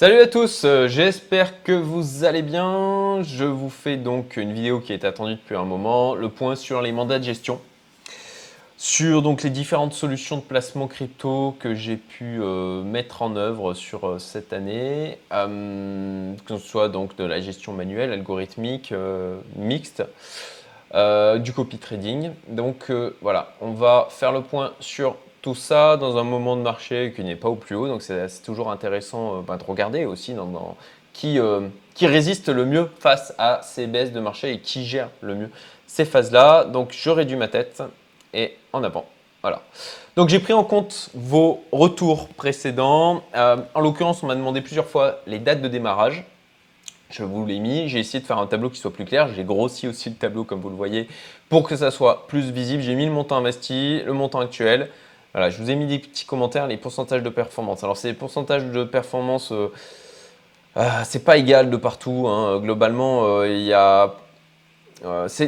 Salut à tous, euh, j'espère que vous allez bien. Je vous fais donc une vidéo qui est attendue depuis un moment, le point sur les mandats de gestion, sur donc les différentes solutions de placement crypto que j'ai pu euh, mettre en œuvre sur euh, cette année, que ce soit donc de la gestion manuelle, algorithmique, mixte, du copy trading. Donc voilà, on va faire le point sur tout ça dans un moment de marché qui n'est pas au plus haut. Donc c'est toujours intéressant euh, bah, de regarder aussi euh, qui résiste le mieux face à ces baisses de marché et qui gère le mieux ces phases-là. Donc je réduis ma tête et en avant. Voilà. Donc j'ai pris en compte vos retours précédents. Euh, en l'occurrence, on m'a demandé plusieurs fois les dates de démarrage. Je vous l'ai mis. J'ai essayé de faire un tableau qui soit plus clair. J'ai grossi aussi le tableau comme vous le voyez pour que ça soit plus visible. J'ai mis le montant investi, le montant actuel, voilà, je vous ai mis des petits commentaires, les pourcentages de performance. Alors, ces pourcentages de performance, euh, euh, c'est pas égal de partout. Hein. Globalement, euh, il y a.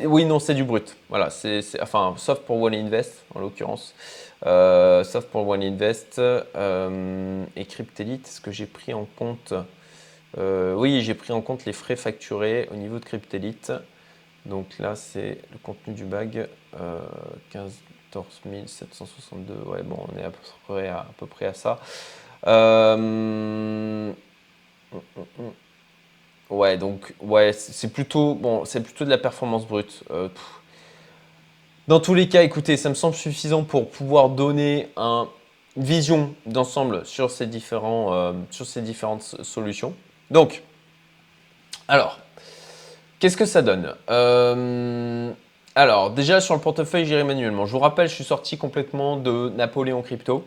oui, non, c'est du brut. Voilà, c'est, enfin, sauf pour One Invest en l'occurrence. sauf pour One Invest et Cryptelite, est-ce que j'ai pris en compte Oui, j'ai pris en compte les frais facturés au niveau de Cryptelite. Donc là, c'est le contenu du bag 15 14 762. Ouais, bon, on est à peu près à, peu près à ça. Euh, ouais, donc, ouais, c'est plutôt, bon, c'est plutôt de la performance brute. Euh, dans tous les cas, écoutez, ça me semble suffisant pour pouvoir donner un, une vision d'ensemble sur, ces différents, euh, sur ces différentes solutions. Donc, alors, qu'est-ce que ça donne? Alors, déjà sur le portefeuille, j'irai manuellement. Je vous rappelle, je suis sorti complètement de Napoléon Crypto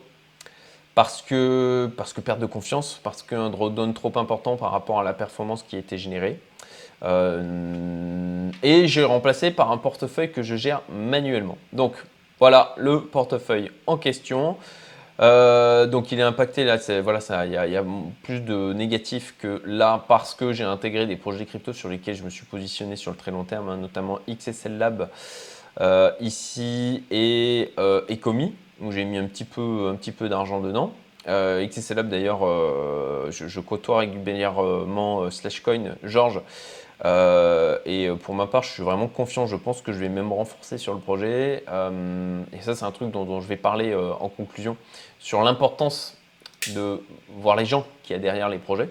parce que, parce que perte de confiance, parce qu'un drawdown trop important par rapport à la performance qui était générée. Euh, et j'ai remplacé par un portefeuille que je gère manuellement. Donc voilà le portefeuille en question. Euh, donc il est impacté là, voilà, il y, a plus de négatifs que là parce que j'ai intégré des projets crypto sur lesquels je me suis positionné sur le très long terme, hein, notamment XSL Lab euh, ici et euh, Ecomi où j'ai mis un petit peu, un petit peu d'argent dedans. XSL Lab d'ailleurs, je, je, côtoie régulièrement Slashcoin, Georges. Euh, et pour ma part, je suis vraiment confiant. Je pense que je vais même renforcer sur le projet. Euh, et ça, c'est un truc dont, je vais parler euh, en conclusion sur l'importance de voir les gens qui y a derrière les projets,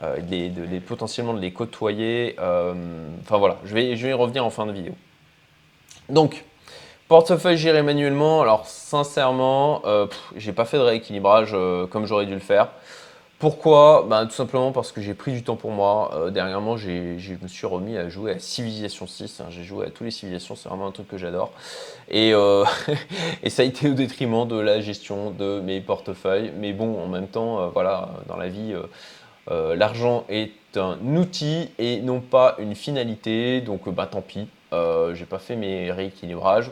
de, potentiellement de les côtoyer. enfin voilà, je vais, je vais y revenir en fin de vidéo. Donc, portefeuille géré manuellement. Alors, sincèrement, j'ai pas fait de rééquilibrage comme j'aurais dû le faire. Pourquoi ben, Tout simplement parce que j'ai pris du temps pour moi. Euh, dernièrement, je me suis remis à jouer à Civilization 6. Hein. J'ai joué à toutes les civilisations, c'est vraiment un truc que j'adore. Et, euh, et, ça a été au détriment de la gestion de mes portefeuilles. Mais bon, en même temps, euh, voilà, dans la vie, l'argent est un outil et non pas une finalité. Donc, bah, tant pis, j'ai pas fait mes rééquilibrages.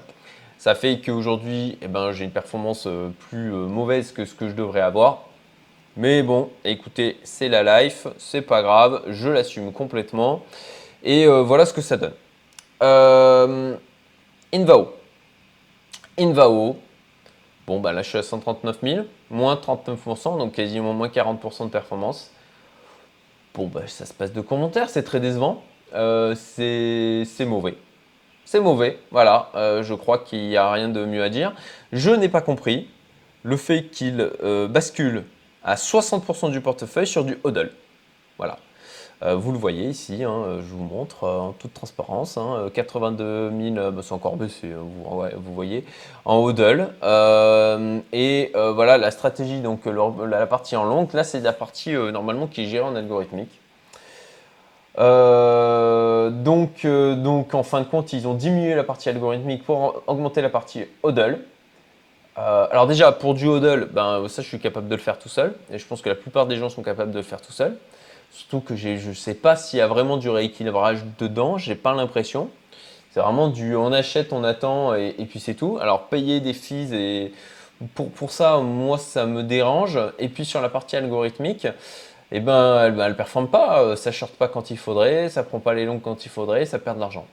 Ça fait qu'aujourd'hui, eh ben, j'ai une performance plus mauvaise que ce que je devrais avoir. Mais bon, écoutez, c'est la life, c'est pas grave, je l'assume complètement. Et euh, voilà ce que ça donne. Euh, Invao. Invao. Bon, bah là, je suis à 139 000, moins 39%, donc quasiment moins 40% de performance. Bon, bah ça se passe de commentaires, c'est très décevant. Euh, c'est mauvais. C'est mauvais, voilà. Euh, je crois qu'il n'y a rien de mieux à dire. Je n'ai pas compris le fait qu'il bascule à 60% du portefeuille sur du hodl. Voilà. Euh, vous le voyez ici, hein, je vous montre euh, en toute transparence. 82 hein, 000, bah, c'est encore baissé, hein, vous, voyez, en hodl. Euh, et voilà la stratégie, donc la, partie en long, là c'est la partie normalement qui est gérée en algorithmique. donc, donc en fin de compte, ils ont diminué la partie algorithmique pour augmenter la partie hodl. Euh, alors déjà, pour du hodl, ben, ça je suis capable de le faire tout seul. Et je pense que la plupart des gens sont capables de le faire tout seul. Surtout que je ne sais pas s'il y a vraiment du rééquilibrage dedans, j'ai pas l'impression. C'est vraiment du on achète, on attend et, puis c'est tout. Alors payer des fees et pour, ça, moi ça me dérange. Et puis sur la partie algorithmique, eh ben, elle ne performe pas, ça short pas quand il faudrait, ça prend pas les longs quand il faudrait, ça perd de l'argent.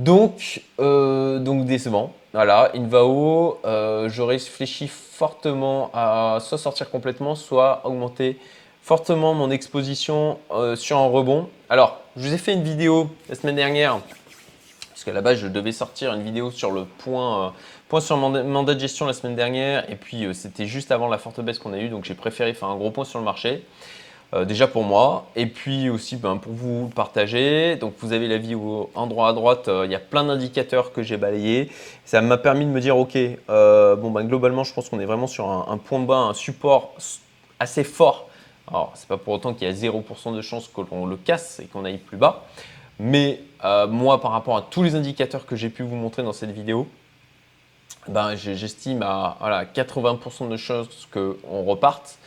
Donc, euh, donc décevant. Voilà, Invao, euh, je réfléchis fortement à soit sortir complètement, soit augmenter fortement mon exposition sur un rebond. Alors, je vous ai fait une vidéo la semaine dernière, parce qu'à la base, je devais sortir une vidéo sur le point, point sur mandat de gestion la semaine dernière, et puis c'était juste avant la forte baisse qu'on a eue, donc j'ai préféré faire un gros point sur le marché. Euh, déjà pour moi, et puis aussi ben, pour vous partager. Donc vous avez la vie où endroit à droite, euh, il y a plein d'indicateurs que j'ai balayés. Ça m'a permis de me dire, ok, euh, bon ben, globalement, je pense qu'on est vraiment sur un, point de bas, un support assez fort. Alors c'est pas pour autant qu'il y a 0% de chance que l'on le casse et qu'on aille plus bas. Mais moi, par rapport à tous les indicateurs que j'ai pu vous montrer dans cette vidéo, ben, j'estime à voilà, 80% de chances qu'on reparte.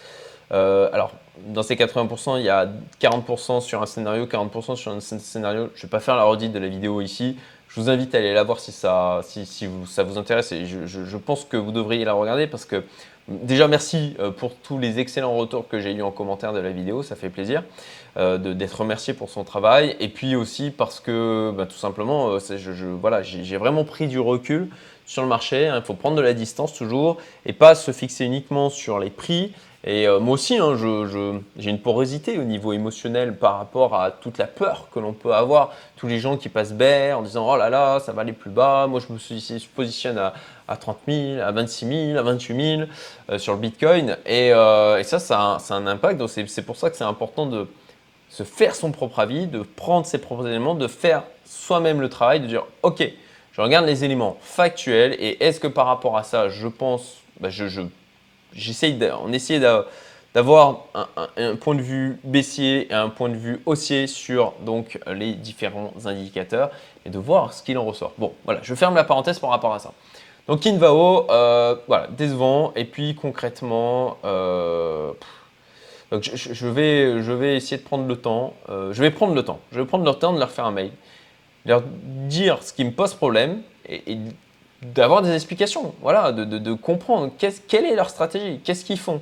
alors, dans ces 80%, il y a 40% sur un scénario, 40% sur un scénario. Je ne vais pas faire la redite de la vidéo ici. Je vous invite à aller la voir si ça, vous, intéresse et je, pense que vous devriez la regarder parce que déjà merci euh, pour tous les excellents retours que j'ai eu en commentaire de la vidéo, ça fait plaisir d'être remercié pour son travail et puis aussi parce que bah, tout simplement, euh, voilà, j'ai vraiment pris du recul sur le marché. Hein. Il faut prendre de la distance toujours et pas se fixer uniquement sur les prix et euh, moi aussi, hein, j'ai une porosité au niveau émotionnel par rapport à toute la peur que l'on peut avoir. Tous les gens qui passent bas en disant Oh là là, ça va aller plus bas. Moi, je me positionne à, à 30 000, à 26 000, à 28 000 euh, sur le Bitcoin. Euh, et, ça, ça a, un impact. Donc, c'est pour ça que c'est important de se faire son propre avis, de prendre ses propres éléments, de faire soi-même le travail, de dire Ok, je regarde les éléments factuels et est-ce que par rapport à ça, je pense, bah, je, je j'essaye d'avoir un, point de vue baissier et un point de vue haussier sur donc les différents indicateurs et de voir ce qu'il en ressort. Bon, voilà, je ferme la parenthèse par rapport à ça. Donc Invao, euh, voilà, décevant. Et puis concrètement, euh, donc je, vais, essayer de prendre le temps. Euh, je vais prendre le temps. Je vais prendre le temps de leur faire un mail, leur dire ce qui me pose problème et, d'avoir des explications, voilà, de, de, comprendre quelle est leur stratégie, qu'est-ce qu'ils font.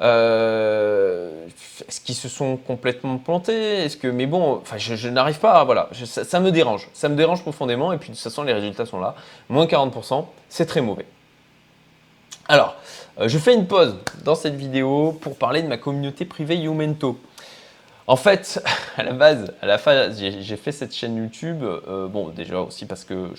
Euh, est-ce qu'ils se sont complètement plantés? Est-ce que, mais bon, enfin, je, n'arrive pas, voilà, ça, me dérange, ça me dérange profondément. Et puis de toute façon, les résultats sont là, moins 40%, c'est très mauvais. Alors, je fais une pause dans cette vidéo pour parler de ma communauté privée Youmento. En fait, à la base, à la fin, j'ai fait cette chaîne YouTube. Euh, bon, déjà aussi parce que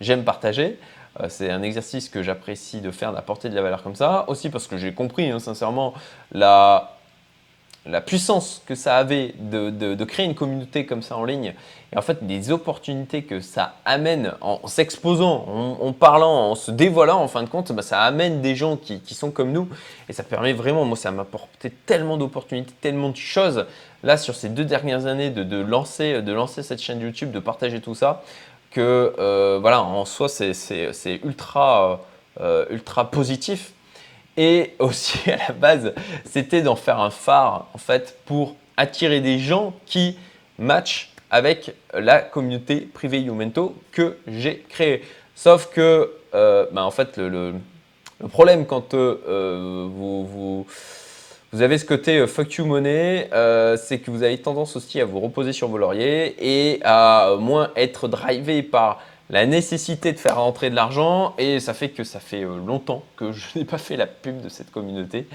j'aime partager. Euh, c'est un exercice que j'apprécie de faire, d'apporter de la valeur comme ça. Aussi parce que j'ai compris, hein, sincèrement, la, la puissance que ça avait de, de, créer une communauté comme ça en ligne et en fait des opportunités que ça amène en, s'exposant, en, parlant, en se dévoilant en fin de compte, bah, ça amène des gens qui, sont comme nous et ça permet vraiment, moi ça m'a apporté tellement d'opportunités, tellement de choses là sur ces deux dernières années de, de, lancer, de lancer cette chaîne YouTube, de partager tout ça que euh, voilà, en soi, c'est ultra, euh, ultra positif. Et aussi, à la base, c'était d'en faire un phare, en fait, pour attirer des gens qui matchent avec la communauté privée Youmento que j'ai créée. Sauf que, euh, bah, en fait, le, problème quand vous, vous vous avez ce côté euh, fuck you money, euh, c'est que vous avez tendance aussi à vous reposer sur vos lauriers et à moins être drivé par la nécessité de faire rentrer de l'argent et ça fait que ça fait euh, longtemps que je n'ai pas fait la pub de cette communauté.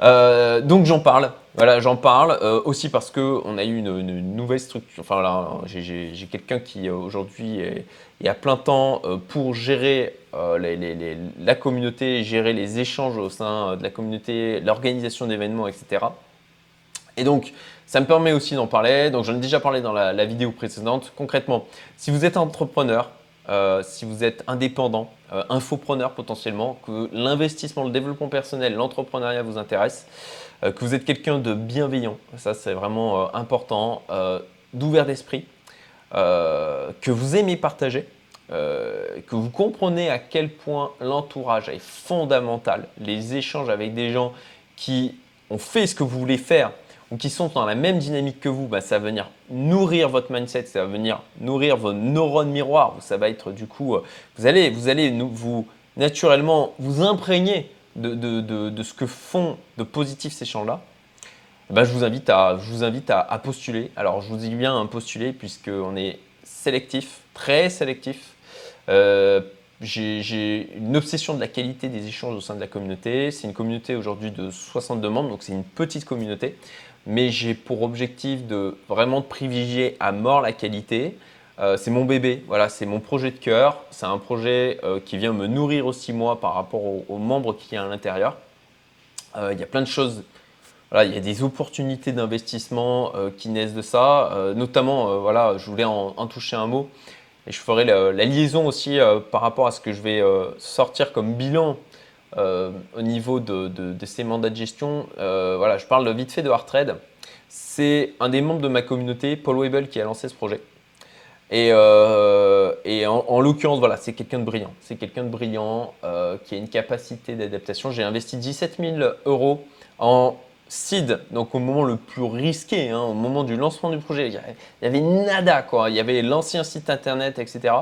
donc j'en parle, voilà, j'en parle aussi parce que on a eu une, nouvelle structure. Enfin j'ai quelqu'un qui aujourd'hui est, à plein temps pour gérer euh, la communauté, gérer les échanges au sein de la communauté, l'organisation d'événements, etc. Et donc, ça me permet aussi d'en parler. Donc, j'en ai déjà parlé dans la, vidéo précédente. Concrètement, si vous êtes entrepreneur, euh, si vous êtes indépendant, euh, infopreneur potentiellement, que l'investissement, le développement personnel, l'entrepreneuriat vous intéresse, que vous êtes quelqu'un de bienveillant, ça c'est vraiment important, d'ouvert d'esprit, que vous aimez partager, euh, que vous comprenez à quel point l'entourage est fondamental, les échanges avec des gens qui ont fait ce que vous voulez faire qui sont dans la même dynamique que vous, bah, ça va venir nourrir votre mindset, ça va venir nourrir vos neurones miroirs. Ça va être du coup, euh, vous allez, vous allez vous, naturellement vous imprégner de, de, de, ce que font de positif ces champs-là. Bah, je vous invite, à, je vous invite à, postuler. Alors je vous dis bien un postuler puisqu'on est sélectif, très sélectif euh, j'ai une obsession de la qualité des échanges au sein de la communauté. C'est une communauté aujourd'hui de 62 membres, donc c'est une petite communauté. Mais j'ai pour objectif de vraiment de privilégier à mort la qualité. Euh, c'est mon bébé, voilà, c'est mon projet de cœur. C'est un projet euh, qui vient me nourrir aussi moi par rapport aux, membres qu'il y a à l'intérieur. Euh, il y a plein de choses voilà, il y a des opportunités d'investissement qui naissent de ça. notamment, voilà, je voulais en, toucher un mot. Et je ferai la, liaison aussi par rapport à ce que je vais sortir comme bilan au niveau de, ces mandats de gestion. voilà, je parle vite fait de Trade. C'est un des membres de ma communauté, Paul Weibel, qui a lancé ce projet. Et, euh, en, l'occurrence, voilà, c'est quelqu'un de brillant. C'est quelqu'un de brillant euh, qui a une capacité d'adaptation. J'ai investi 17 000 euros en seed, donc au moment le plus risqué, hein, au moment du lancement du projet. Il y avait, nada, quoi. Il y avait l'ancien site internet, etc.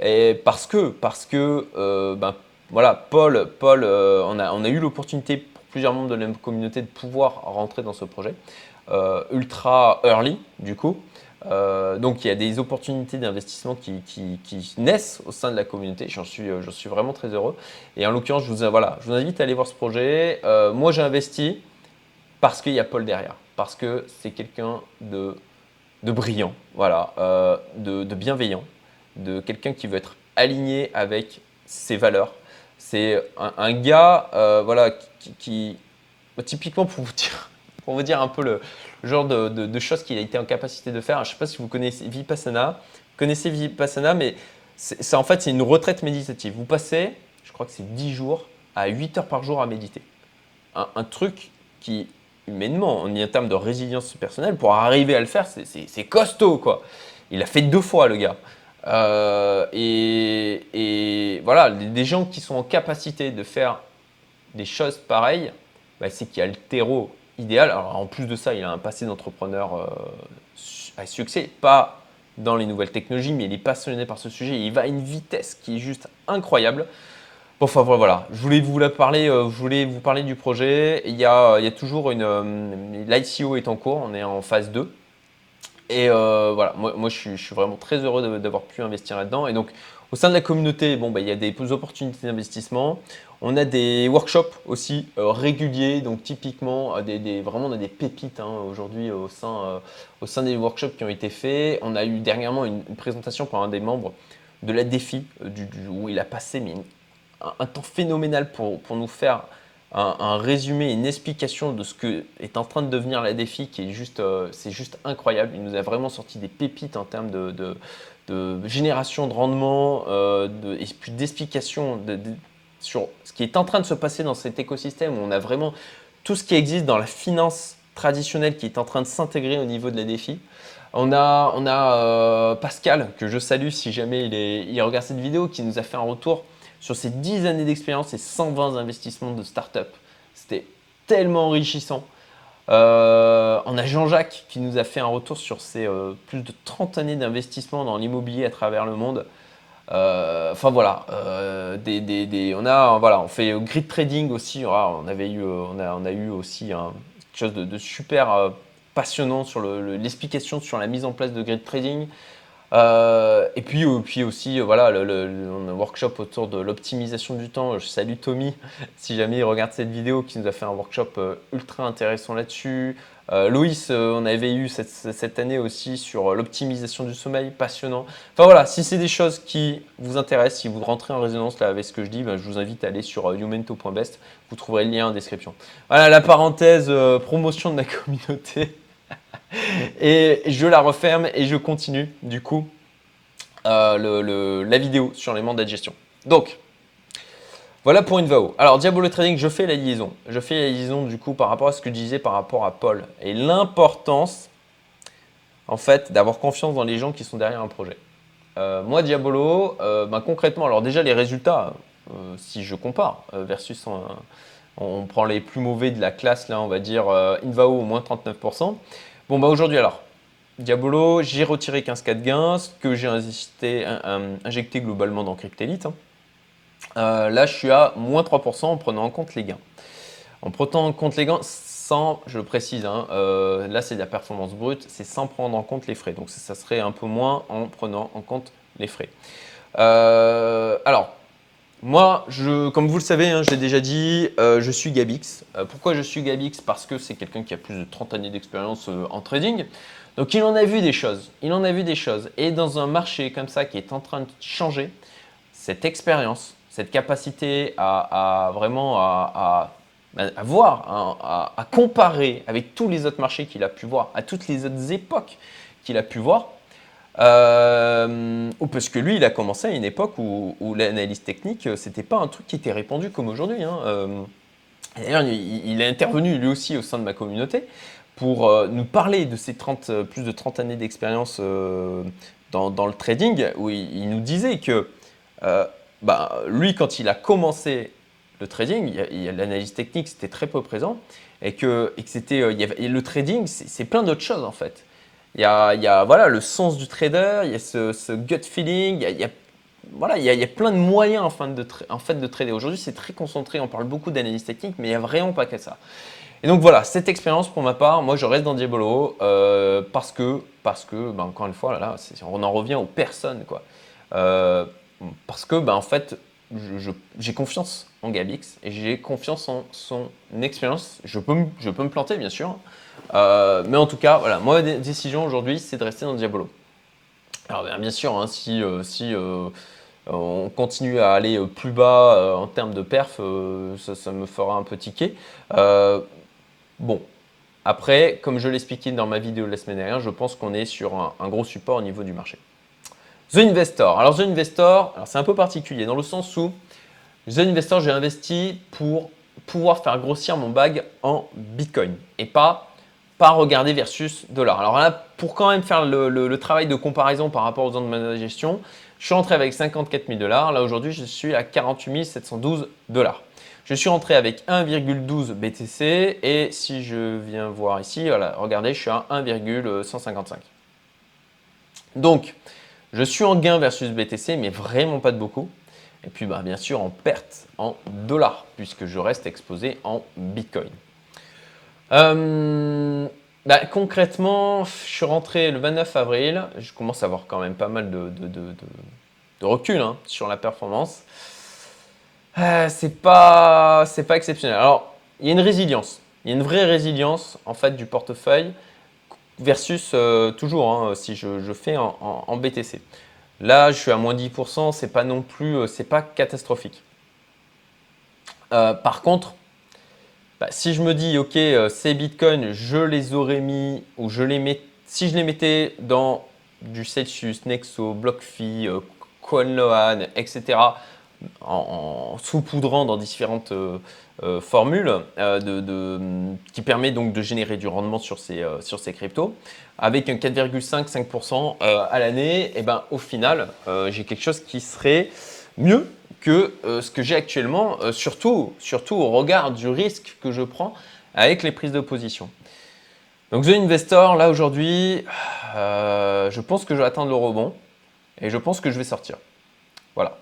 Et parce que, parce que, euh, ben, voilà, Paul, Paul on, a, on a eu l'opportunité pour plusieurs membres de la communauté de pouvoir rentrer dans ce projet. ultra early, du coup. Euh, donc il y a des opportunités d'investissement qui, naissent au sein de la communauté. J'en suis, euh, vraiment très heureux. Et en l'occurrence, je vous, invite à aller voir ce projet. Euh, moi, j'ai investi parce qu'il y a Paul derrière, parce que c'est quelqu'un de, de brillant, voilà, de, bienveillant, de quelqu'un qui veut être aligné avec ses valeurs. C'est un, gars, voilà, qui, typiquement pour vous dire, pour vous dire un peu le, genre de, choses qu'il a été en capacité de faire. Je ne sais pas si vous connaissez Vipassana, connaissez Vipassana, mais c'est en fait c'est une retraite méditative. Vous passez, je crois que c'est 10 jours à 8 heures par jour à méditer. Un, truc qui, humainement, en termes de résilience personnelle, pour arriver à le faire, c'est costaud quoi. Il a fait deux fois le gars. Euh, et, voilà, des gens qui sont en capacité de faire des choses pareilles, bah, c'est qu'il y a le terreau idéal. Alors, en plus de ça, il a un passé d'entrepreneur euh, à succès, pas dans les nouvelles technologies, mais il est passionné par ce sujet. Il va à une vitesse qui est juste incroyable. Bon, enfin voilà, je voulais vous parler, euh, je voulais vous parler du projet. Il y a, il y a toujours une, l'ICO est en cours, on est en phase 2. Et voilà, moi, je, suis, vraiment très heureux d'avoir pu investir là-dedans. Et donc, au sein de la communauté, bon, bah, il y a des opportunités d'investissement. On a des workshops aussi euh, réguliers, donc typiquement euh, vraiment on a des pépites hein, aujourd'hui au, sein, euh, au sein des workshops qui ont été faits. On a eu dernièrement une, présentation par un des membres de la défi du, où il a passé un, temps phénoménal pour nous faire un, résumé, une explication de ce que est en train de devenir la défi qui est juste, c'est juste incroyable. Il nous a vraiment sorti des pépites en termes de, génération de rendement de, et puis d'explication de, sur ce qui est en train de se passer dans cet écosystème où on a vraiment tout ce qui existe dans la finance traditionnelle qui est en train de s'intégrer au niveau de la défi. On a, on a euh, Pascal, que je salue si jamais il, regarde cette vidéo, qui nous a fait un retour sur ses 10 années d'expérience et 120 investissements de start-up. C'était tellement enrichissant. Euh, on a Jean-Jacques qui nous a fait un retour sur ses euh, plus de 30 années d'investissement dans l'immobilier à travers le monde. Euh, enfin voilà, euh, on a fait grid trading aussi. eu, on a, eu aussi quelque chose de, super euh, passionnant sur l'explication sur la mise en place de grid trading. Et puis, puis aussi, voilà, le, workshop autour de l'optimisation du temps. Je salue Tommy, si jamais il regarde cette vidéo, qui nous a fait un workshop ultra intéressant là-dessus. Euh, Loïs, euh, on avait eu cette, année aussi sur l'optimisation du sommeil, passionnant. Enfin voilà, si c'est des choses qui vous intéressent, si vous rentrez en résonance là avec ce que je dis, ben, je vous invite à aller sur youmento.best. Euh, vous trouverez le lien en description. Voilà la parenthèse promotion de la communauté. Et je la referme et je continue du coup la vidéo sur les mandats de gestion. Donc, voilà pour une VAO. Alors, Diabolo Trading, je fais la liaison. Je fais la liaison du coup par rapport à ce que je disais par rapport à Paul et l'importance en fait d'avoir confiance dans les gens qui sont derrière un projet. Euh, moi, Diabolo, euh, ben, concrètement, alors déjà les résultats, euh, si je compare versus on prend les plus mauvais de la classe, là, on va dire Invao au moins 39%. Bon, bah aujourd'hui alors, Diabolo, j'ai retiré 15 cas de gains, ce que j'ai injecté, globalement dans Cryptelite. Hein. Euh, là, je suis à moins 3% en prenant en compte les gains. En prenant en compte les gains, sans, je le précise, hein, euh, là c'est de la performance brute, c'est sans prendre en compte les frais. Donc ça serait un peu moins en prenant en compte les frais. Euh, alors, moi, je, comme vous le savez, hein, je l'ai déjà dit, euh, je suis Gabix. Euh, pourquoi je suis Gabix? Parce que c'est quelqu'un qui a plus de 30 années d'expérience euh, en trading. Donc il en a vu des choses. Il en a vu des choses. Et dans un marché comme ça qui est en train de changer, cette expérience, cette capacité à, vraiment à, voir, à comparer avec tous les autres marchés qu'il a pu voir, à toutes les autres époques qu'il a pu voir, euh, parce que lui, il a commencé à une époque où, l'analyse technique, euh, c'était pas un truc qui était répandu comme aujourd'hui. Hein. Euh, d'ailleurs, il, est intervenu lui aussi au sein de ma communauté pour nous parler de ses 30, plus de 30 années d'expérience dans, le trading, où il, nous disait que bah, lui, quand il a commencé le trading, l'analyse technique, c'était très peu présent, et que, le trading, c'est plein d'autres choses en fait. Il y a, voilà, le sens du trader, il y a ce, gut feeling, il y a, voilà, il y, a, plein de moyens en fait de, trader. Aujourd'hui, c'est très concentré, on parle beaucoup d'analyse technique, mais il n'y a vraiment pas que ça. Et donc voilà, cette expérience pour ma part, moi je reste dans Diabolo euh, parce que, parce que ben, encore une fois, là, on en revient aux personnes. Quoi. Euh, parce que, ben, en fait, j'ai confiance en Gabix et j'ai confiance en son expérience. Je peux, je peux me planter, bien sûr, euh, mais en tout cas, voilà, ma décision aujourd'hui, c'est de rester dans Diabolo. Alors bien sûr, hein, si, euh, si euh, on continue à aller plus bas en termes de perf, ça, me fera un peu tiquer. bon, après, comme je l'expliquais dans ma vidéo de la semaine dernière, je pense qu'on est sur un, gros support au niveau du marché. The Investor. Alors The Investor, c'est un peu particulier dans le sens où The Investor, j'ai investi pour pouvoir faire grossir mon bag en Bitcoin et pas pas regarder versus dollar. Alors là, pour quand même faire le, travail de comparaison par rapport aux zones de ma gestion, je suis rentré avec 54 000 dollars. Là aujourd'hui, je suis à 48 712 dollars. Je suis rentré avec 1,12 BTC et si je viens voir ici, voilà, regardez, je suis à 1,155. Donc, je suis en gain versus BTC, mais vraiment pas de beaucoup. Et puis, bah, bien sûr, en perte en dollars, puisque je reste exposé en Bitcoin. Euh, bah, concrètement, je suis rentré le 29 avril. Je commence à avoir quand même pas mal de, recul hein, sur la performance. Euh, c'est pas, exceptionnel. Alors, il y a une résilience. Il y a une vraie résilience en fait du portefeuille versus euh, toujours hein, si je, fais en, BTC. Là, je suis à moins 10%, c'est pas non plus, pas catastrophique. par contre, bah, si je me dis, OK, euh, ces bitcoins, je les aurais mis, ou je les mets, si je les mettais dans du Celsius, Nexo, BlockFi, euh, CoinLoan, etc., en, soupoudrant dans différentes euh, formules qui permet donc de générer du rendement sur ces, sur ces cryptos, avec un 4,5-5% à l'année, et eh ben, au final, j'ai quelque chose qui serait mieux que euh, ce que j'ai actuellement, euh, surtout, surtout au regard du risque que je prends avec les prises de position. Donc The Investor, là aujourd'hui, euh, je pense que je vais atteindre le rebond et je pense que je vais sortir. Voilà.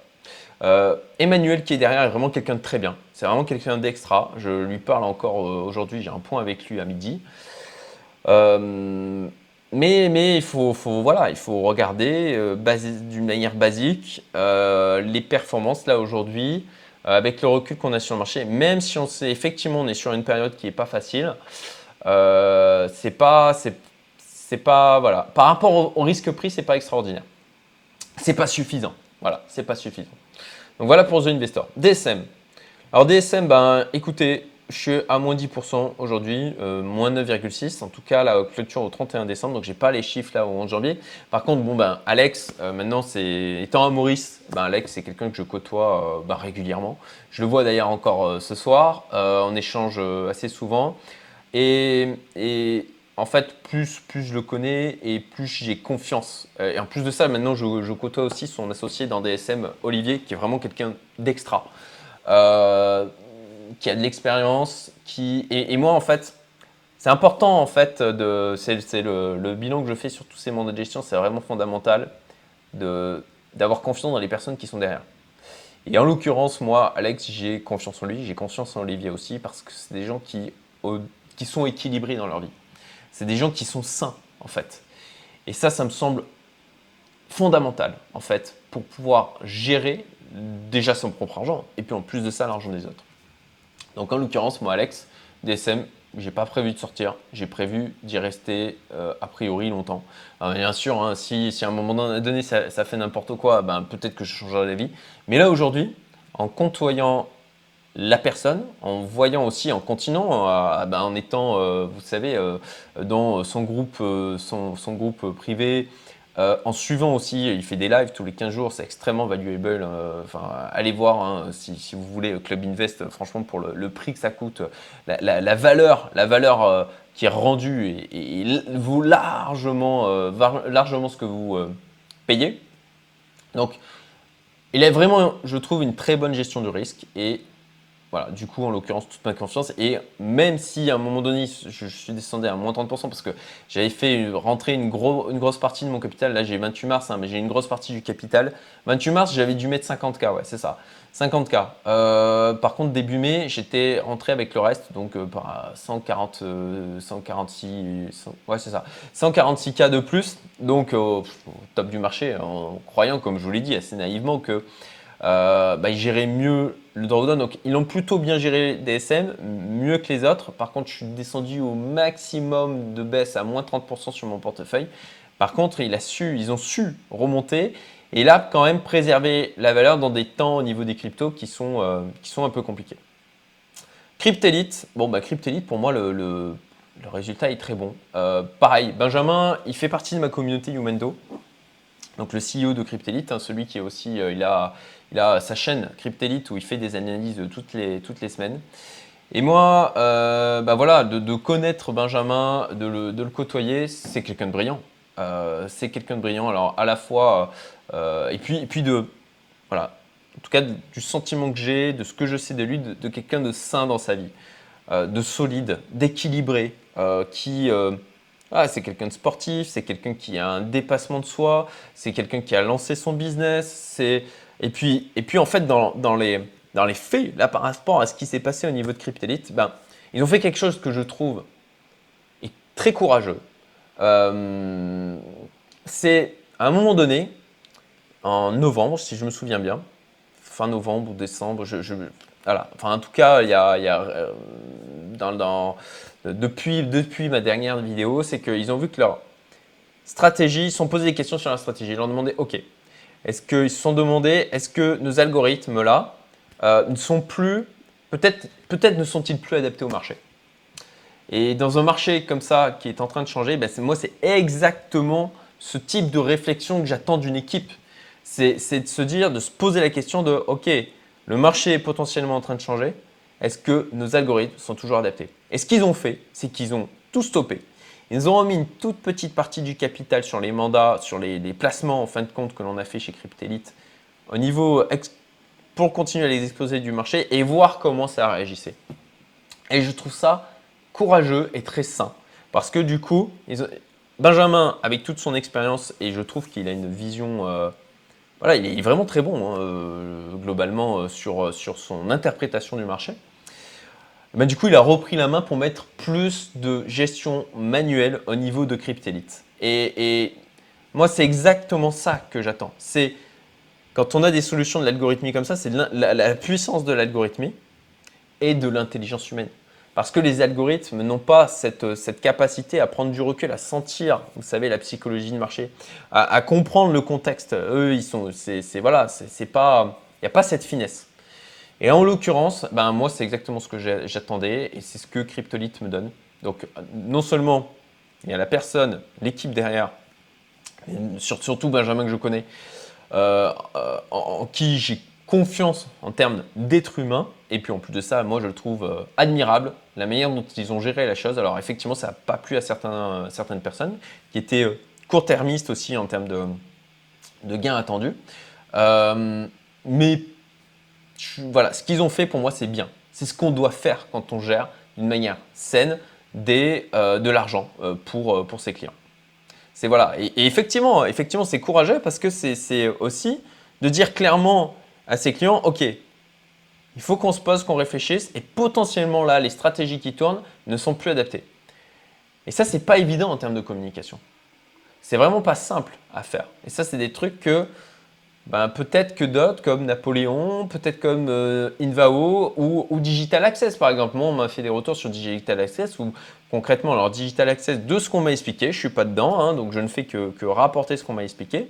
Emmanuel qui est derrière est vraiment quelqu'un de très bien. C'est vraiment quelqu'un d'extra. Je lui parle encore aujourd'hui, j'ai un point avec lui à midi. Mais, mais il, faut, voilà, il faut regarder euh, d'une manière basique euh, les performances là aujourd'hui, euh, avec le recul qu'on a sur le marché, même si on sait effectivement on est sur une période qui n'est pas facile, c'est pas, c'est, pas, voilà, par rapport au, risque pris, c'est pas extraordinaire. C'est pas suffisant. Voilà, c'est pas suffisant. Donc voilà pour The Investor. DSM. Alors DSM, ben écoutez, je suis à moins 10% aujourd'hui, euh, moins 9,6 en tout cas la clôture au 31 décembre, donc j'ai pas les chiffres là au 11 janvier. Par contre, bon ben Alex, euh, maintenant c'est étant à Maurice, ben Alex c'est quelqu'un que je côtoie euh, ben, régulièrement. Je le vois d'ailleurs encore ce soir, on échange assez souvent et, en fait plus, plus je le connais et plus j'ai confiance. et en plus de ça, maintenant je, côtoie aussi son associé dans DSM, Olivier, qui est vraiment quelqu'un d'extra qui a de l'expérience, qui et, moi en fait, c'est important en fait de c'est le, bilan que je fais sur tous ces mandats de gestion, c'est vraiment fondamental d'avoir confiance dans les personnes qui sont derrière. Et en l'occurrence, moi, Alex, j'ai confiance en lui, j'ai confiance en Olivier aussi, parce que c'est des gens qui, qui sont équilibrés dans leur vie. C'est des gens qui sont sains, en fait. Et ça, ça me semble fondamental, en fait, pour pouvoir gérer déjà son propre argent, et puis en plus de ça, l'argent des autres. Donc en l'occurrence, moi, Alex, DSM, j'ai pas prévu de sortir, j'ai prévu d'y rester euh, a priori longtemps. bien sûr, hein, si, si, à un moment donné ça, fait n'importe quoi, ben, peut-être que je changerai d'avis. Mais là aujourd'hui, en côtoyant la personne, en voyant aussi, en continuant, ben, en étant, euh, vous savez, euh, dans son groupe, son, son, groupe privé, euh, en suivant aussi, il fait des lives tous les 15 jours, c'est extrêmement valuable. Euh, allez voir hein, si, vous voulez Club Invest, franchement, pour le, prix que ça coûte, la, valeur, la valeur euh, qui est rendue et, vous largement, largement ce que vous payez. Donc, il a vraiment, je trouve, une très bonne gestion du risque et voilà, du coup, en l'occurrence, toute ma confiance. Et même si à un moment donné, je, suis descendu à moins 30% parce que j'avais fait rentrer une, grosse partie de mon capital, là j'ai 28 mars, hein, mais j'ai une grosse partie du capital. 28 mars, j'avais dû mettre 50K, ouais, c'est ça. 50K. Euh, par contre, début mai, j'étais rentré avec le reste, donc euh, par 140, 146, euh, ouais, c'est ça. 146K de plus, donc au top du marché, en croyant, comme je vous l'ai dit assez naïvement, que euh, bah, ils géraient mieux le drawdown. Donc, ils ont plutôt bien géré DSM, mieux que les autres. Par contre, je suis descendu au maximum de baisse à moins 30% sur mon portefeuille. Par contre, il a su, ils ont su remonter et là, quand même, préserver la valeur dans des temps au niveau des cryptos qui sont, euh, qui sont un peu compliqués. Cryptelite, bon, bah, Cryptelite, pour moi, le, le, résultat est très bon. Euh, pareil, Benjamin, il fait partie de ma communauté Umendo. Donc, le CEO de Cryptelite, hein, celui qui est aussi, il a il a sa chaîne Cryptelite où il fait des analyses toutes les, toutes les semaines. Et moi, euh, bah voilà, de, connaître Benjamin, de le, côtoyer, c'est quelqu'un de brillant. Euh, c'est quelqu'un de brillant. Alors à la fois, euh, et puis, et puis de, voilà, en tout cas du sentiment que j'ai, de ce que je sais de lui, de, quelqu'un de sain dans sa vie, de solide, d'équilibré, qui ah, c'est quelqu'un de sportif, c'est quelqu'un qui a un dépassement de soi, c'est quelqu'un qui a lancé son business, et puis, et puis en fait, dans, les, faits, là par rapport à ce qui s'est passé au niveau de Cryptelite, ben, ils ont fait quelque chose que je trouve très courageux. Euh, c'est à un moment donné, en novembre, si je me souviens bien, fin novembre ou décembre, je, voilà. Enfin, en tout cas, il y a, y a euh, dans, depuis, depuis ma dernière vidéo, c'est qu'ils ont vu que leur stratégie, ils se sont posé des questions sur la stratégie. Ils leur ont demandé, OK, est-ce qu'ils se sont demandé, est-ce que nos algorithmes là euh, ne sont plus, peut-être peut ne sont-ils plus adaptés au marché? Et dans un marché comme ça qui est en train de changer, ben moi c'est exactement ce type de réflexion que j'attends d'une équipe. C'est de se dire, de se poser la question de, ok, le marché est potentiellement en train de changer, est-ce que nos algorithmes sont toujours adaptés Et ce qu'ils ont fait, c'est qu'ils ont tout stoppé. Ils ont remis une toute petite partie du capital sur les mandats, sur les, placements en fin de compte que l'on a fait chez Cryptelite au niveau pour continuer à les exposer du marché et voir comment ça réagissait. Et je trouve ça courageux et très sain parce que du coup, Benjamin, avec toute son expérience, et je trouve qu'il a une vision, euh, voilà, il est vraiment très bon hein, euh, globalement euh, sur, sur son interprétation du marché. Bah, du coup, il a repris la main pour mettre plus de gestion manuelle au niveau de Cryptelite. Et, moi, c'est exactement ça que j'attends. C'est quand on a des solutions de l'algorithmie comme ça, c'est la, puissance de l'algorithmie et de l'intelligence humaine. Parce que les algorithmes n'ont pas cette, capacité à prendre du recul, à sentir, vous savez, la psychologie du marché, à, comprendre le contexte. Eux, ils sont, c'est, voilà, c'est pas, il n'y a pas cette finesse. Et en l'occurrence, ben, moi, c'est exactement ce que j'attendais et c'est ce que Cryptolite me donne. Donc, non seulement il y a la personne, l'équipe derrière, surtout Benjamin que je connais, euh, euh, en, qui j'ai confiance en termes d'être humain. Et puis en plus de ça, moi je le trouve euh, admirable, la manière dont ils ont géré la chose. Alors effectivement, ça n'a pas plu à certains, certaines personnes qui étaient court-termistes aussi en termes de, de gains attendus. mais voilà, ce qu'ils ont fait pour moi, c'est bien. C'est ce qu'on doit faire quand on gère d'une manière saine des, euh, de l'argent euh, pour, euh, pour ses clients. C'est voilà. Et, effectivement, effectivement, c'est courageux parce que c'est aussi de dire clairement à ses clients, ok, il faut qu'on se pose, qu'on réfléchisse, et potentiellement là, les stratégies qui tournent ne sont plus adaptées. Et ça, c'est pas évident en termes de communication. C'est vraiment pas simple à faire. Et ça, c'est des trucs que ben, peut-être que d'autres comme Napoléon, peut-être comme euh, Invao ou, Digital Access par exemple. Moi, on m'a fait des retours sur Digital Access où concrètement, alors Digital Access, de ce qu'on m'a expliqué, je ne suis pas dedans, hein, donc je ne fais que, rapporter ce qu'on m'a expliqué.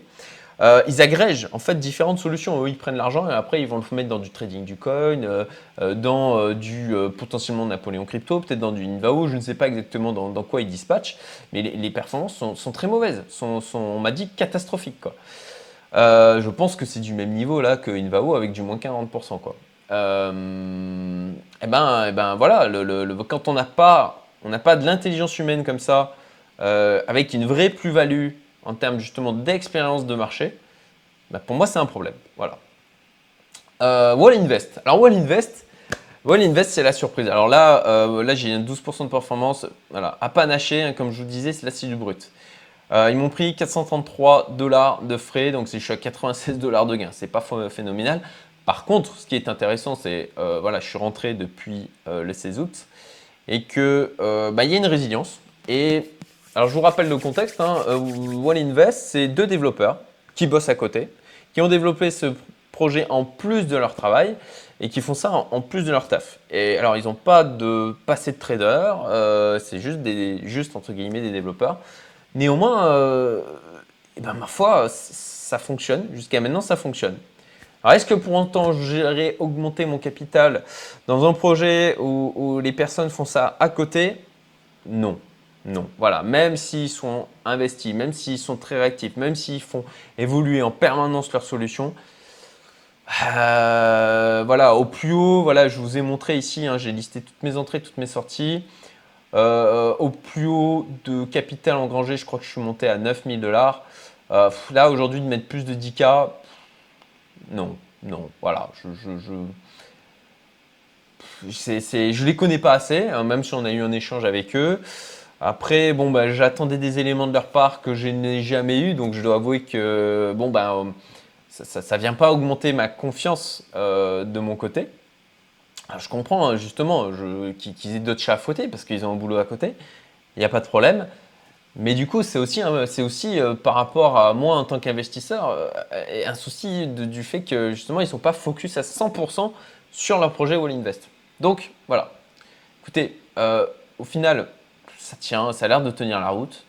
Euh, ils agrègent en fait différentes solutions. Eux, ils prennent l'argent et après ils vont le mettre dans du trading du coin, euh, dans du potentiellement Napoléon crypto, peut-être dans du Invao. Je ne sais pas exactement dans, quoi ils dispatchent, mais les, performances sont, très mauvaises. Sont, on m'a dit catastrophiques. Euh, je pense que c'est du même niveau là que Invao avec du moins 40%. Quoi. et euh, eh ben, eh ben voilà, quand on n'a pas, on pas de l'intelligence humaine comme ça, euh, avec une vraie plus-value en termes justement d'expérience de marché, ben, pour moi c'est un problème. Voilà. Wall Invest. Alors Wall Invest, Wall Invest c'est la surprise. Alors là, là j'ai 12% de performance, voilà, à panacher, hein, comme je vous disais, c'est là c'est du brut. Euh, ils m'ont pris 433 dollars de frais, donc je suis à 96 dollars de gain. C'est pas phénoménal. Par contre, ce qui est intéressant, c'est euh, voilà, je suis rentré depuis euh, le 16 août et que bah, il y a une résilience. Et alors je vous rappelle le contexte. Hein, Wall Invest, c'est deux développeurs qui bossent à côté, qui ont développé ce projet en plus de leur travail et qui font ça en, plus de leur taf. Et alors ils n'ont pas de passé de trader, c'est juste des juste entre guillemets des développeurs. Néanmoins, euh, eh ben, ma foi, ça fonctionne. Jusqu'à maintenant, ça fonctionne. Alors, est-ce que pour autant j'irai augmenter mon capital dans un projet où, les personnes font ça à côté? Non. Non. Voilà. Même s'ils sont investis, même s'ils sont très réactifs, même s'ils font évoluer en permanence leurs solutions, euh, voilà, au plus haut, voilà, je vous ai montré ici, hein, j'ai listé toutes mes entrées, toutes mes sorties. Euh, au plus haut de capital engrangé, je crois que je suis monté à 9000 dollars. Euh, là, aujourd'hui, de mettre plus de 10K, non, non, voilà. Je, je, les connais pas assez, hein, même si on a eu un échange avec eux. Après, bon, bah, j'attendais des éléments de leur part que je n'ai jamais eu, donc je dois avouer que bon, bah, ça ne vient pas augmenter ma confiance euh, de mon côté. Je comprends hein, justement qu'ils aient d'autres chats à fouetter parce qu'ils ont un boulot à côté, il n'y a pas de problème. Mais du coup, c'est aussi, c'est aussi euh, par rapport à moi en tant qu'investisseur, euh, un souci du fait que justement, ils ne sont pas focus à 100% sur leur projet Wall Invest. Donc voilà. Écoutez, euh, au final, ça tient, ça a l'air de tenir la route.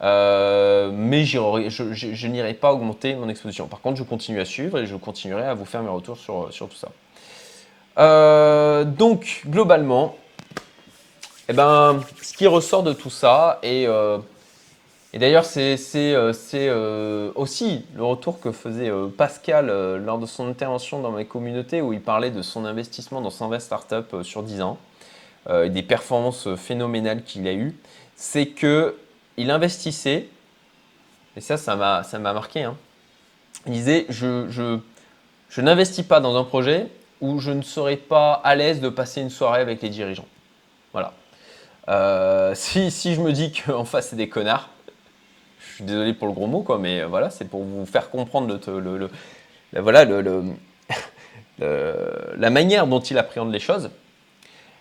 mais je, n'irai pas augmenter mon exposition. Par contre, je continue à suivre et je continuerai à vous faire mes retours sur, tout ça. Euh, donc, globalement, eh ben, ce qui ressort de tout ça, et, euh, et d'ailleurs, c'est euh, aussi le retour que faisait Pascal lors de son intervention dans ma communauté, où il parlait de son investissement dans 120 startups sur 10 ans, et des performances phénoménales qu'il a eues, c'est qu'il investissait, et ça, ça m'a marqué, hein. il disait, je, je, n'investis pas dans un projet où je ne serais pas à l'aise de passer une soirée avec les dirigeants. Voilà. Euh, si, si, je me dis qu'en face c'est des connards, je suis désolé pour le gros mot, quoi, mais voilà, c'est pour vous faire comprendre voilà, la manière dont il appréhende les choses.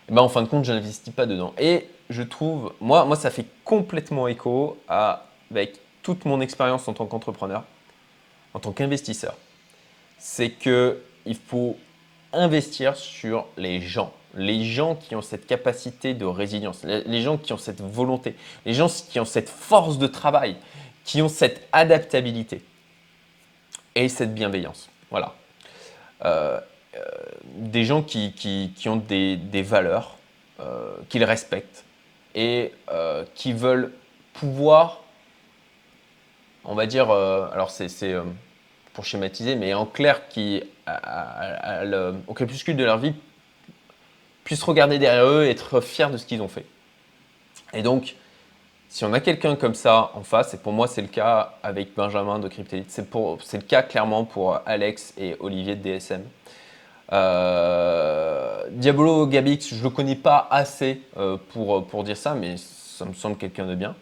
Eh ben, en fin de compte, je n'investis pas dedans. Et je trouve, moi, moi, ça fait complètement écho avec toute mon expérience en tant qu'entrepreneur, en tant qu'investisseur. C'est que il faut investir sur les gens. Les gens qui ont cette capacité de résilience, les gens qui ont cette volonté, les gens qui ont cette force de travail, qui ont cette adaptabilité et cette bienveillance. Voilà. Euh, des gens qui, qui, ont des, des valeurs, euh, qu'ils respectent et qui veulent pouvoir, on va dire, alors c'est pour schématiser, mais en clair, qui, au crépuscule de leur vie, puissent regarder derrière eux et être fiers de ce qu'ils ont fait. Et donc, si on a quelqu'un comme ça en face, et pour moi c'est le cas avec Benjamin de Cryptelite, c'est le cas clairement pour Alex et Olivier de DSM. Euh, Diabolo Gabix, je le connais pas assez euh, pour, pour dire ça, mais ça me semble quelqu'un de bien.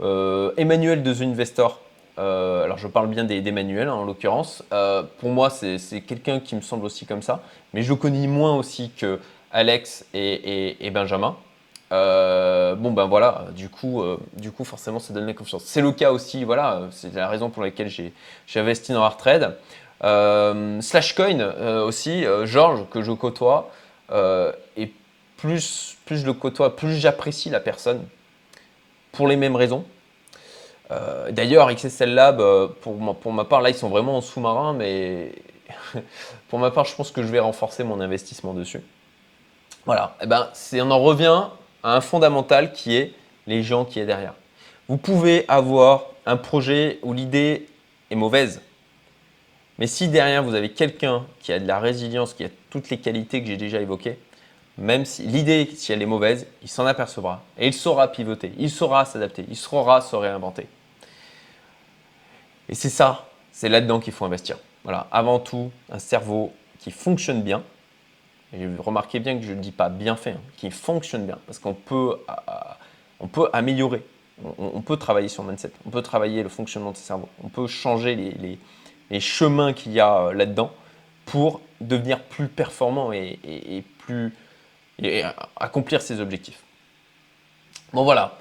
Euh, Emmanuel de The Investor, alors je parle bien des, manuels hein, en l'occurrence. Pour moi, c'est quelqu'un qui me semble aussi comme ça, mais je le connais moins aussi que Alex et, Benjamin. Euh, bon ben voilà, du coup, du coup forcément ça donne la confiance. C'est le cas aussi, voilà, c'est la raison pour laquelle j'ai investi dans Artrade. Slashcoin aussi, Georges, que je côtoie, et plus, plus je le côtoie, plus j'apprécie la personne, pour les mêmes raisons. D'ailleurs, XSL Lab, pour ma, pour ma part, là, ils sont vraiment en sous-marin, mais pour ma part, je pense que je vais renforcer mon investissement dessus. Voilà, et eh ben, on en revient à un fondamental qui est les gens qui est derrière. Vous pouvez avoir un projet où l'idée est mauvaise, mais si derrière vous avez quelqu'un qui a de la résilience, qui a toutes les qualités que j'ai déjà évoquées, même si l'idée, si elle est mauvaise, il s'en apercevra. Et il saura pivoter, il saura s'adapter, il saura se réinventer. Et c'est ça, c'est là-dedans qu'il faut investir. Voilà, avant tout, un cerveau qui fonctionne bien. Et remarquez bien que je ne dis pas bien fait, hein, qui fonctionne bien, parce qu'on peut, améliorer, on, peut travailler sur le mindset, on peut travailler le fonctionnement de ce cerveau, on peut changer les, chemins qu'il y a euh, là-dedans pour devenir plus performant et, plus accomplir ses objectifs. Bon voilà,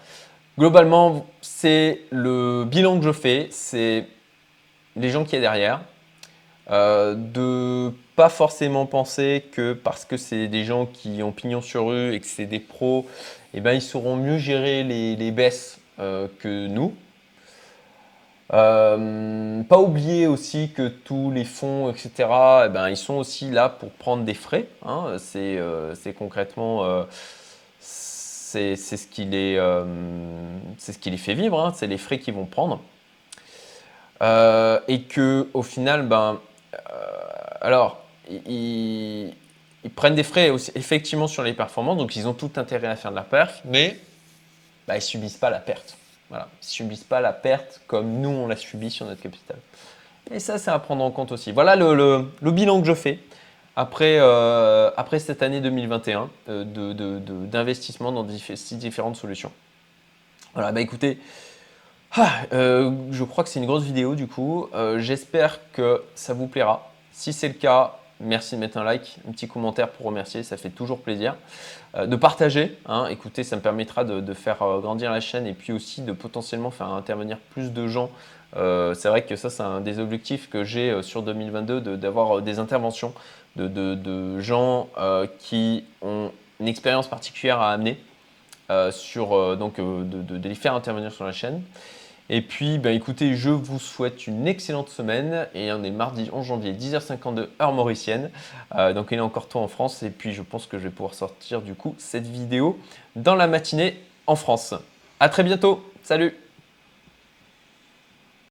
globalement, c'est le bilan que je fais, c'est les gens qui est derrière, euh, de pas forcément penser que parce que c'est des gens qui ont pignon sur eux et que c'est des pros, eh ben, ils sauront mieux gérer les, baisses euh, que nous. Euh, pas oublier aussi que tous les fonds, etc., eh ben, ils sont aussi là pour prendre des frais. Hein. C'est concrètement c'est ce, qui les, fait vivre, hein. c'est les frais qu'ils vont prendre. et que au final, ben, alors, ils, prennent des frais effectivement sur les performances, donc ils ont tout intérêt à faire de la perf, mais bah, ils subissent pas la perte. Voilà, ils subissent pas la perte comme nous on l'a subi sur notre capital. Et ça, c'est à prendre en compte aussi. Voilà le, bilan que je fais après, euh, après cette année 2021 euh, d'investissement dans différentes solutions. Voilà, bah écoutez, ah, euh, je crois que c'est une grosse vidéo du coup. J'espère que ça vous plaira. Si c'est le cas, merci de mettre un like, un petit commentaire pour remercier, ça fait toujours plaisir. Euh, de partager, hein, écoutez, ça me permettra de, faire euh, grandir la chaîne et puis aussi de potentiellement faire intervenir plus de gens. Euh, c'est vrai que ça, c'est un des objectifs que j'ai sur 2022, d'avoir des interventions de, gens qui ont une expérience particulière à amener, sur, donc de les faire intervenir sur la chaîne. Et puis, ben, écoutez, je vous souhaite une excellente semaine. Et on est mardi 11 janvier, 10h52, heure mauricienne. Euh, donc, il est encore tôt en France. Et puis, je pense que je vais pouvoir sortir du coup cette vidéo dans la matinée en France. À très bientôt. Salut